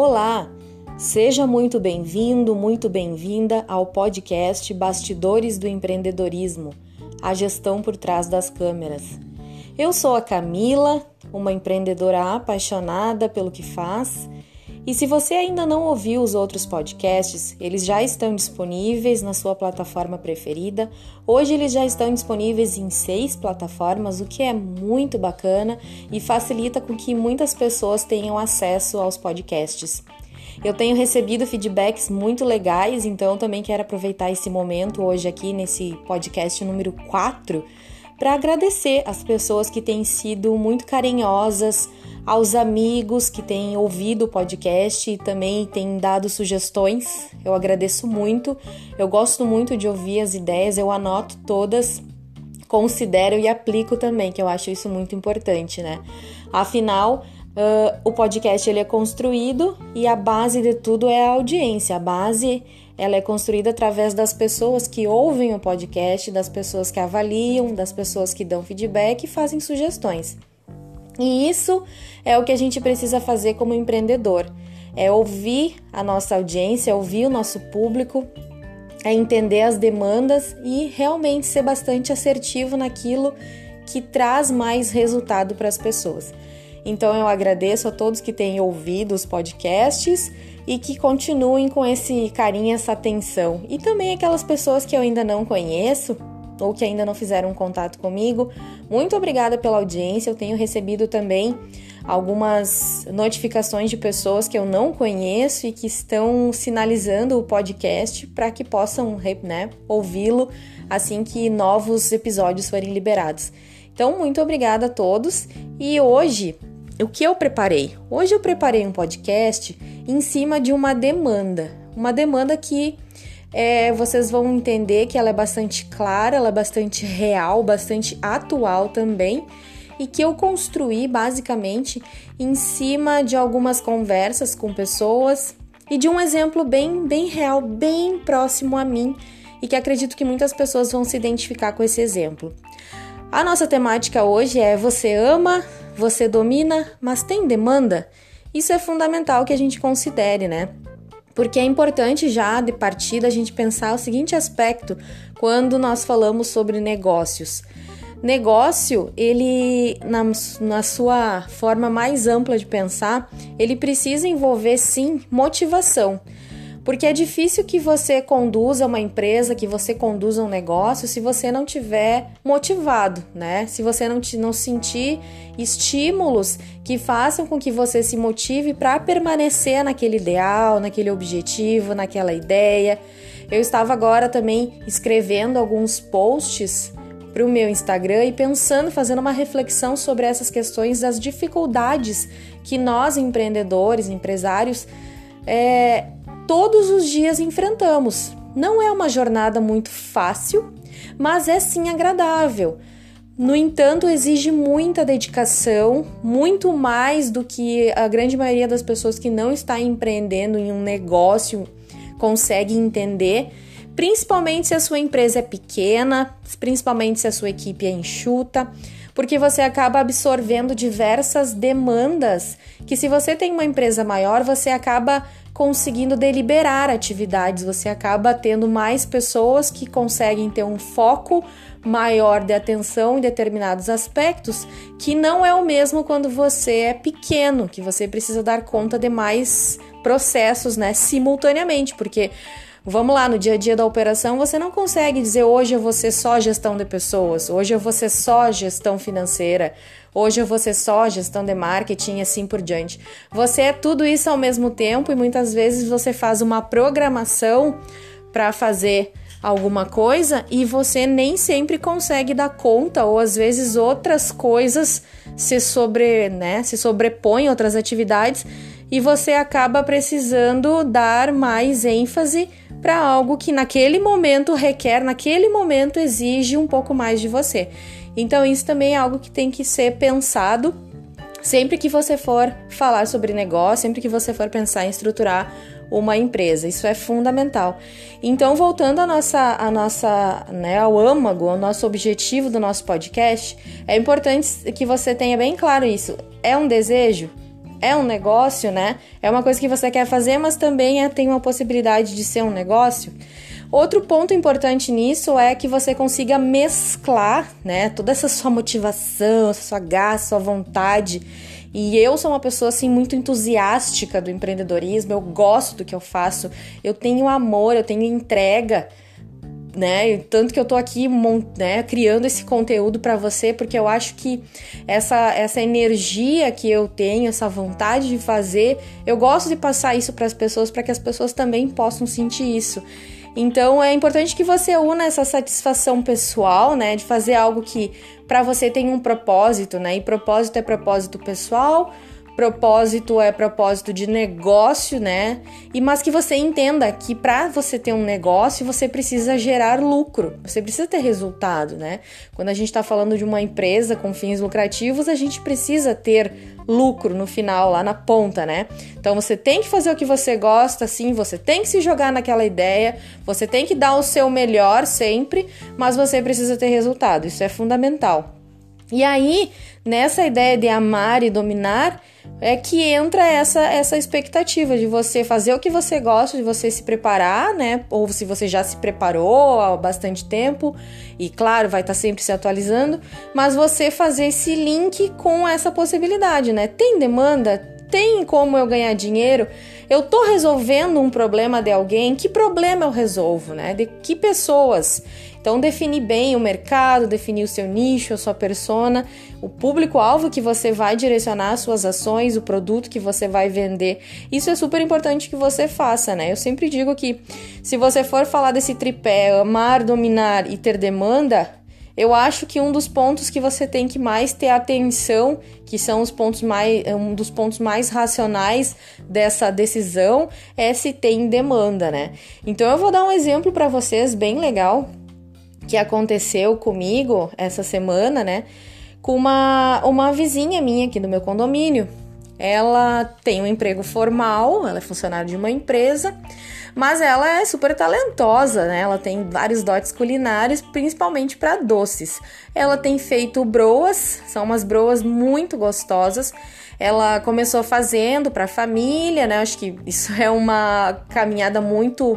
Olá! Seja muito bem-vindo, muito bem-vinda ao podcast Bastidores do Empreendedorismo a gestão por trás das câmeras. Eu sou a Camila, uma empreendedora apaixonada pelo que faz. E se você ainda não ouviu os outros podcasts, eles já estão disponíveis na sua plataforma preferida. Hoje eles já estão disponíveis em seis plataformas, o que é muito bacana e facilita com que muitas pessoas tenham acesso aos podcasts. Eu tenho recebido feedbacks muito legais, então também quero aproveitar esse momento hoje aqui nesse podcast número 4 para agradecer as pessoas que têm sido muito carinhosas, aos amigos que têm ouvido o podcast e também têm dado sugestões. Eu agradeço muito. Eu gosto muito de ouvir as ideias, eu anoto todas, considero e aplico também, que eu acho isso muito importante, né? Afinal, Uh, o podcast ele é construído e a base de tudo é a audiência. A base ela é construída através das pessoas que ouvem o podcast, das pessoas que avaliam, das pessoas que dão feedback e fazem sugestões. E isso é o que a gente precisa fazer como empreendedor. É ouvir a nossa audiência, ouvir o nosso público, é entender as demandas e realmente ser bastante assertivo naquilo que traz mais resultado para as pessoas. Então eu agradeço a todos que têm ouvido os podcasts e que continuem com esse carinho, essa atenção. E também aquelas pessoas que eu ainda não conheço ou que ainda não fizeram contato comigo. Muito obrigada pela audiência. Eu tenho recebido também algumas notificações de pessoas que eu não conheço e que estão sinalizando o podcast para que possam né, ouvi-lo assim que novos episódios forem liberados. Então, muito obrigada a todos e hoje o que eu preparei? Hoje eu preparei um podcast em cima de uma demanda, uma demanda que é, vocês vão entender que ela é bastante clara, ela é bastante real, bastante atual também e que eu construí basicamente em cima de algumas conversas com pessoas e de um exemplo bem, bem real, bem próximo a mim e que acredito que muitas pessoas vão se identificar com esse exemplo. A nossa temática hoje é você ama, você domina, mas tem demanda? Isso é fundamental que a gente considere, né? Porque é importante já de partida a gente pensar o seguinte aspecto quando nós falamos sobre negócios. Negócio, ele na, na sua forma mais ampla de pensar, ele precisa envolver sim motivação. Porque é difícil que você conduza uma empresa, que você conduza um negócio se você não tiver motivado, né? Se você não, te, não sentir estímulos que façam com que você se motive para permanecer naquele ideal, naquele objetivo, naquela ideia. Eu estava agora também escrevendo alguns posts para o meu Instagram e pensando, fazendo uma reflexão sobre essas questões das dificuldades que nós empreendedores, empresários, é, todos os dias enfrentamos. Não é uma jornada muito fácil, mas é sim agradável. No entanto, exige muita dedicação, muito mais do que a grande maioria das pessoas que não está empreendendo em um negócio consegue entender, principalmente se a sua empresa é pequena, principalmente se a sua equipe é enxuta, porque você acaba absorvendo diversas demandas que se você tem uma empresa maior, você acaba conseguindo deliberar atividades, você acaba tendo mais pessoas que conseguem ter um foco maior de atenção em determinados aspectos, que não é o mesmo quando você é pequeno, que você precisa dar conta de mais processos, né, simultaneamente, porque Vamos lá, no dia a dia da operação, você não consegue dizer hoje eu vou ser só gestão de pessoas, hoje eu vou ser só gestão financeira, hoje eu vou ser só gestão de marketing e assim por diante. Você é tudo isso ao mesmo tempo e muitas vezes você faz uma programação para fazer alguma coisa e você nem sempre consegue dar conta ou às vezes outras coisas se sobre, né, se sobrepõem outras atividades e você acaba precisando dar mais ênfase para algo que naquele momento requer, naquele momento exige um pouco mais de você. Então, isso também é algo que tem que ser pensado sempre que você for falar sobre negócio, sempre que você for pensar em estruturar uma empresa. Isso é fundamental. Então, voltando à nossa, à nossa, né, ao âmago, ao nosso objetivo do nosso podcast, é importante que você tenha bem claro isso. É um desejo? É um negócio, né? É uma coisa que você quer fazer, mas também é, tem uma possibilidade de ser um negócio. Outro ponto importante nisso é que você consiga mesclar, né, toda essa sua motivação, essa sua garra, sua vontade. E eu sou uma pessoa assim muito entusiástica do empreendedorismo, eu gosto do que eu faço, eu tenho amor, eu tenho entrega né? Tanto que eu tô aqui né, criando esse conteúdo para você, porque eu acho que essa, essa energia que eu tenho, essa vontade de fazer, eu gosto de passar isso para as pessoas, para que as pessoas também possam sentir isso. Então é importante que você una essa satisfação pessoal, né, de fazer algo que para você tem um propósito, né? E propósito é propósito pessoal, propósito é propósito de negócio, né? E mas que você entenda que para você ter um negócio, você precisa gerar lucro, você precisa ter resultado, né? Quando a gente está falando de uma empresa com fins lucrativos, a gente precisa ter lucro no final, lá na ponta, né? Então você tem que fazer o que você gosta, sim, você tem que se jogar naquela ideia, você tem que dar o seu melhor sempre, mas você precisa ter resultado, isso é fundamental. E aí, nessa ideia de amar e dominar, é que entra essa essa expectativa de você fazer o que você gosta, de você se preparar, né? Ou se você já se preparou há bastante tempo e claro, vai estar tá sempre se atualizando, mas você fazer esse link com essa possibilidade, né? Tem demanda, tem como eu ganhar dinheiro? Eu tô resolvendo um problema de alguém, que problema eu resolvo, né? De que pessoas? Então, definir bem o mercado, definir o seu nicho, a sua persona, o público-alvo que você vai direcionar as suas ações, o produto que você vai vender. Isso é super importante que você faça, né? Eu sempre digo que se você for falar desse tripé, amar, dominar e ter demanda, eu acho que um dos pontos que você tem que mais ter atenção, que são os pontos mais, um dos pontos mais racionais dessa decisão, é se tem demanda, né? Então eu vou dar um exemplo para vocês bem legal que aconteceu comigo essa semana, né? Com uma, uma vizinha minha aqui do meu condomínio. Ela tem um emprego formal, ela é funcionária de uma empresa, mas ela é super talentosa, né? Ela tem vários dotes culinários, principalmente para doces. Ela tem feito broas, são umas broas muito gostosas. Ela começou fazendo para a família, né? Acho que isso é uma caminhada muito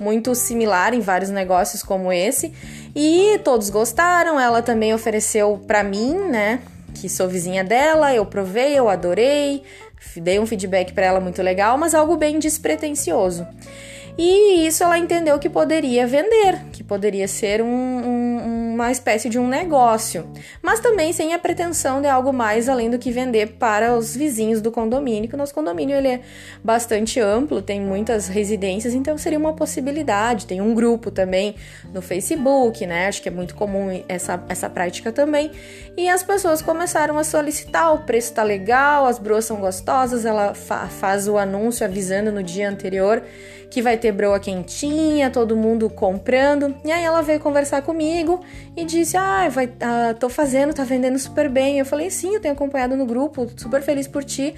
muito similar em vários negócios como esse. E todos gostaram, ela também ofereceu para mim, né? Que sou vizinha dela, eu provei, eu adorei, dei um feedback para ela muito legal, mas algo bem despretensioso. E isso ela entendeu que poderia vender, que poderia ser um, um, uma espécie de um negócio, mas também sem a pretensão de algo mais além do que vender para os vizinhos do condomínio, que o nosso condomínio ele é bastante amplo, tem muitas residências, então seria uma possibilidade. Tem um grupo também no Facebook, né? Acho que é muito comum essa, essa prática também. E as pessoas começaram a solicitar, o preço tá legal, as broas são gostosas, ela fa faz o anúncio avisando no dia anterior que vai ter broa quentinha, todo mundo comprando. E aí ela veio conversar comigo e disse: Ah, vai, ah, tô fazendo, tá vendendo super bem. Eu falei: Sim, eu tenho acompanhado no grupo, super feliz por ti.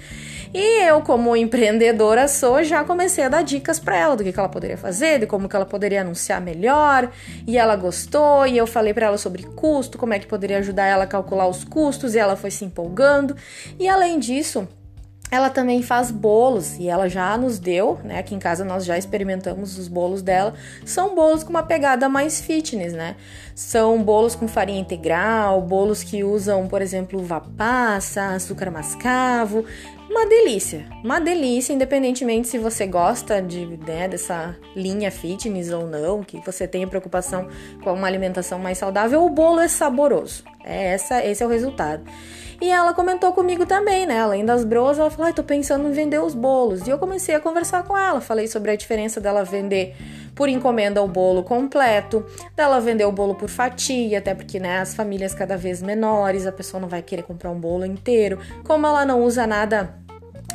E eu, como empreendedora sou, já comecei a dar dicas para ela do que, que ela poderia fazer, de como que ela poderia anunciar melhor. E ela gostou, e eu falei para ela sobre custo, como é que poderia ajudar ela a calcular os custos, e ela foi se empolgando. E além disso, ela também faz bolos e ela já nos deu, né? Aqui em casa nós já experimentamos os bolos dela. São bolos com uma pegada mais fitness, né? São bolos com farinha integral, bolos que usam, por exemplo, uva passa, açúcar mascavo. Uma delícia, uma delícia, independentemente se você gosta de, né, dessa linha fitness ou não, que você tenha preocupação com uma alimentação mais saudável, o bolo é saboroso. É essa, esse é o resultado. E ela comentou comigo também, né? Além das broas, ela falou: ah, tô pensando em vender os bolos. E eu comecei a conversar com ela. Falei sobre a diferença dela vender por encomenda o bolo completo, dela vender o bolo por fatia, até porque, né, as famílias cada vez menores, a pessoa não vai querer comprar um bolo inteiro. Como ela não usa nada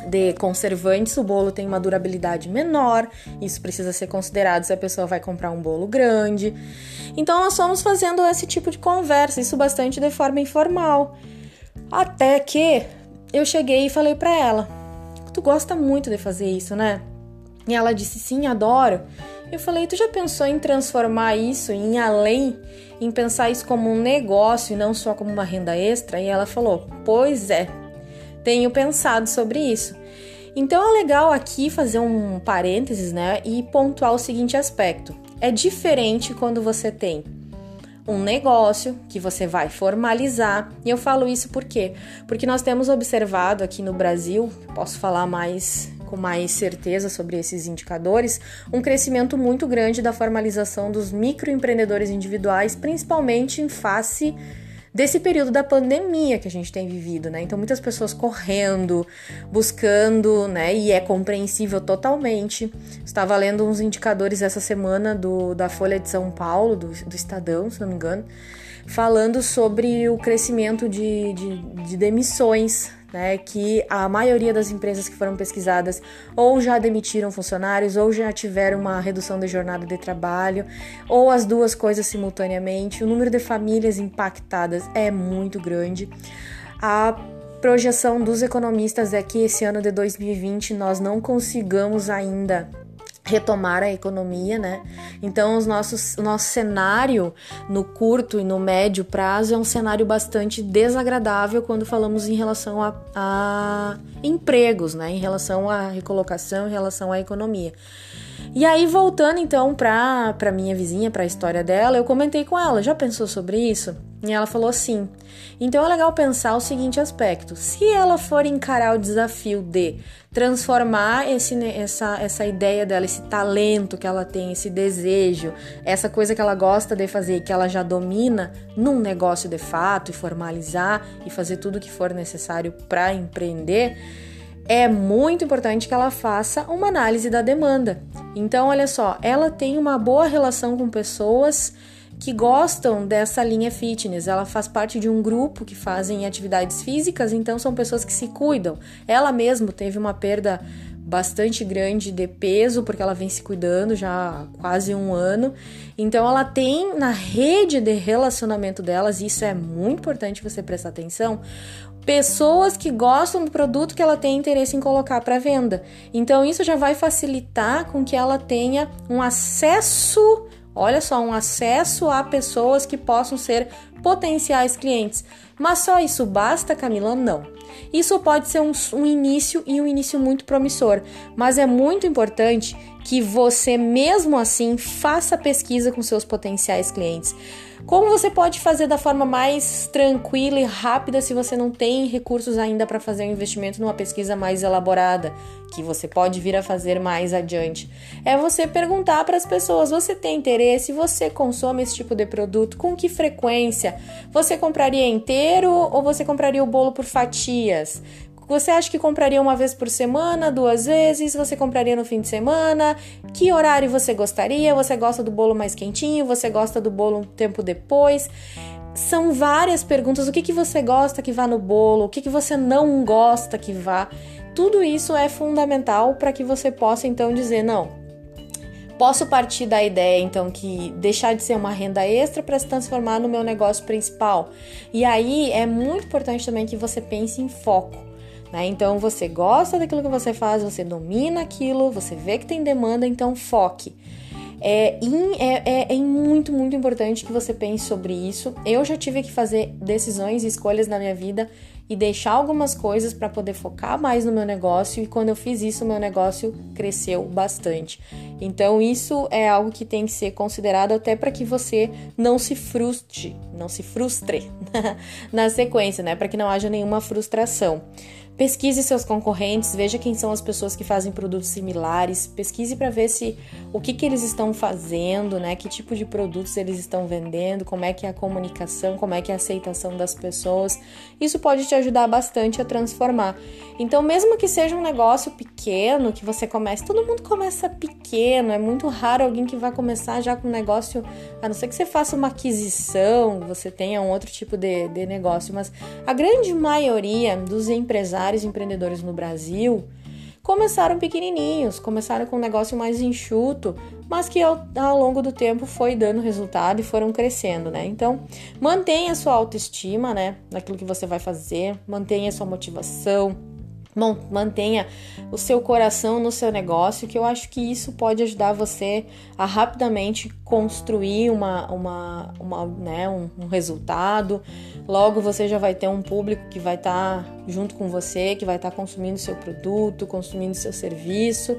de conservantes, o bolo tem uma durabilidade menor, isso precisa ser considerado se a pessoa vai comprar um bolo grande. Então, nós fomos fazendo esse tipo de conversa, isso bastante de forma informal. Até que eu cheguei e falei para ela: Tu gosta muito de fazer isso, né? E ela disse: Sim, adoro. Eu falei: Tu já pensou em transformar isso em além, em pensar isso como um negócio e não só como uma renda extra? E ela falou: Pois é. tenho pensado sobre isso. Então é legal aqui fazer um parênteses, né, e pontuar o seguinte aspecto. É diferente quando você tem um negócio que você vai formalizar. E eu falo isso por quê? Porque nós temos observado aqui no Brasil, posso falar mais com mais certeza sobre esses indicadores, um crescimento muito grande da formalização dos microempreendedores individuais, principalmente em face desse período da pandemia que a gente tem vivido, né? Então muitas pessoas correndo, buscando, né? E é compreensível totalmente. Estava lendo uns indicadores essa semana do, da Folha de São Paulo, do, do Estadão, se não me engano, falando sobre o crescimento de, de, de demissões né, que a maioria das empresas que foram pesquisadas ou já demitiram funcionários ou já tiveram uma redução da jornada de trabalho ou as duas coisas simultaneamente. O número de famílias impactadas é muito grande. A projeção dos economistas é que esse ano de 2020 nós não consigamos ainda retomar a economia, né? Então, os nossos, nosso cenário no curto e no médio prazo é um cenário bastante desagradável quando falamos em relação a, a empregos, né? Em relação à recolocação, em relação à economia. E aí, voltando então para pra minha vizinha, para a história dela, eu comentei com ela: já pensou sobre isso? E ela falou sim. Então é legal pensar o seguinte aspecto: se ela for encarar o desafio de transformar esse, essa, essa ideia dela, esse talento que ela tem, esse desejo, essa coisa que ela gosta de fazer, que ela já domina, num negócio de fato e formalizar e fazer tudo o que for necessário para empreender é muito importante que ela faça uma análise da demanda. Então, olha só, ela tem uma boa relação com pessoas que gostam dessa linha fitness. Ela faz parte de um grupo que fazem atividades físicas, então são pessoas que se cuidam. Ela mesma teve uma perda bastante grande de peso, porque ela vem se cuidando já há quase um ano. Então, ela tem na rede de relacionamento delas, isso é muito importante você prestar atenção, pessoas que gostam do produto que ela tem interesse em colocar para venda. Então isso já vai facilitar com que ela tenha um acesso, olha só, um acesso a pessoas que possam ser potenciais clientes. Mas só isso basta, Camila? Não. Isso pode ser um, um início e um início muito promissor, mas é muito importante que você, mesmo assim, faça pesquisa com seus potenciais clientes. Como você pode fazer da forma mais tranquila e rápida se você não tem recursos ainda para fazer um investimento numa pesquisa mais elaborada, que você pode vir a fazer mais adiante? É você perguntar para as pessoas: você tem interesse? Você consome esse tipo de produto? Com que frequência? Você compraria inteiro ou você compraria o bolo por fatias? Você acha que compraria uma vez por semana, duas vezes? Você compraria no fim de semana? Que horário você gostaria? Você gosta do bolo mais quentinho? Você gosta do bolo um tempo depois? São várias perguntas. O que, que você gosta que vá no bolo? O que, que você não gosta que vá? Tudo isso é fundamental para que você possa então dizer: não, posso partir da ideia então que deixar de ser uma renda extra para se transformar no meu negócio principal. E aí é muito importante também que você pense em foco. Né? Então você gosta daquilo que você faz, você domina aquilo, você vê que tem demanda, então foque. É, é, é, é, muito, muito importante que você pense sobre isso. Eu já tive que fazer decisões e escolhas na minha vida e deixar algumas coisas para poder focar mais no meu negócio, e quando eu fiz isso, meu negócio cresceu bastante. Então, isso é algo que tem que ser considerado até para que você não se frustre, não se frustre na sequência, né? Para que não haja nenhuma frustração. Pesquise seus concorrentes, veja quem são as pessoas que fazem produtos similares, pesquise para ver se o que, que eles estão fazendo, né? Que tipo de produtos eles estão vendendo, como é que é a comunicação, como é que é a aceitação das pessoas. Isso pode te ajudar bastante a transformar. Então, mesmo que seja um negócio pequeno, que você comece, todo mundo começa pequeno, é muito raro alguém que vai começar já com um negócio, a não ser que você faça uma aquisição, você tenha um outro tipo de, de negócio, mas a grande maioria dos empresários empresários e empreendedores no Brasil começaram pequenininhos, começaram com um negócio mais enxuto, mas que ao, ao, longo do tempo foi dando resultado e foram crescendo, né? Então, mantenha sua autoestima, né, naquilo que você vai fazer, mantenha sua motivação, mantenha o seu coração no seu negócio, que eu acho que isso pode ajudar você a rapidamente construir uma, uma, uma né, um, um resultado. Logo você já vai ter um público que vai estar tá junto com você, que vai estar tá consumindo seu produto, consumindo seu serviço.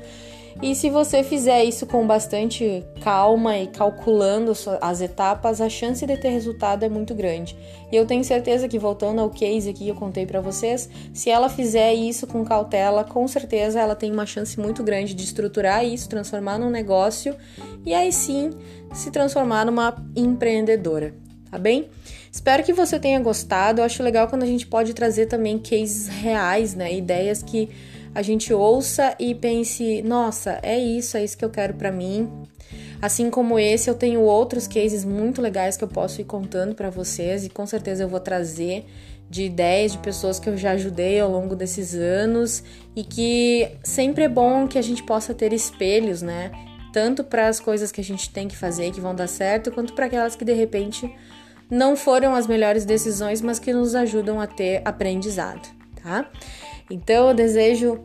E se você fizer isso com bastante calma e calculando as etapas, a chance de ter resultado é muito grande. E eu tenho certeza que voltando ao case aqui que eu contei para vocês, se ela fizer isso com cautela, com certeza ela tem uma chance muito grande de estruturar isso, transformar num negócio e aí sim se transformar numa empreendedora, tá bem? Espero que você tenha gostado. Eu acho legal quando a gente pode trazer também cases reais, né? Ideias que a gente ouça e pense: nossa, é isso, é isso que eu quero para mim. Assim como esse, eu tenho outros cases muito legais que eu posso ir contando para vocês e com certeza eu vou trazer de ideias de pessoas que eu já ajudei ao longo desses anos e que sempre é bom que a gente possa ter espelhos, né? Tanto para as coisas que a gente tem que fazer que vão dar certo, quanto para aquelas que de repente não foram as melhores decisões, mas que nos ajudam a ter aprendizado, tá? Então eu desejo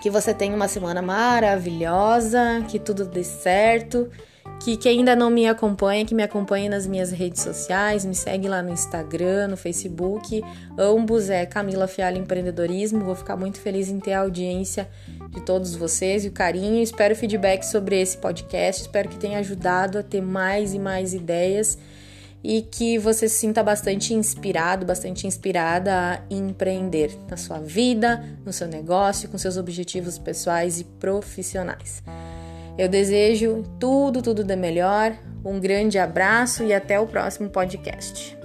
que você tenha uma semana maravilhosa, que tudo dê certo, que quem ainda não me acompanha, que me acompanhe nas minhas redes sociais, me segue lá no Instagram, no Facebook, ambos é Camila Fialho Empreendedorismo. Vou ficar muito feliz em ter a audiência de todos vocês e o carinho. Espero feedback sobre esse podcast, espero que tenha ajudado a ter mais e mais ideias e que você se sinta bastante inspirado, bastante inspirada a empreender na sua vida, no seu negócio, com seus objetivos pessoais e profissionais. Eu desejo tudo, tudo de melhor. Um grande abraço e até o próximo podcast.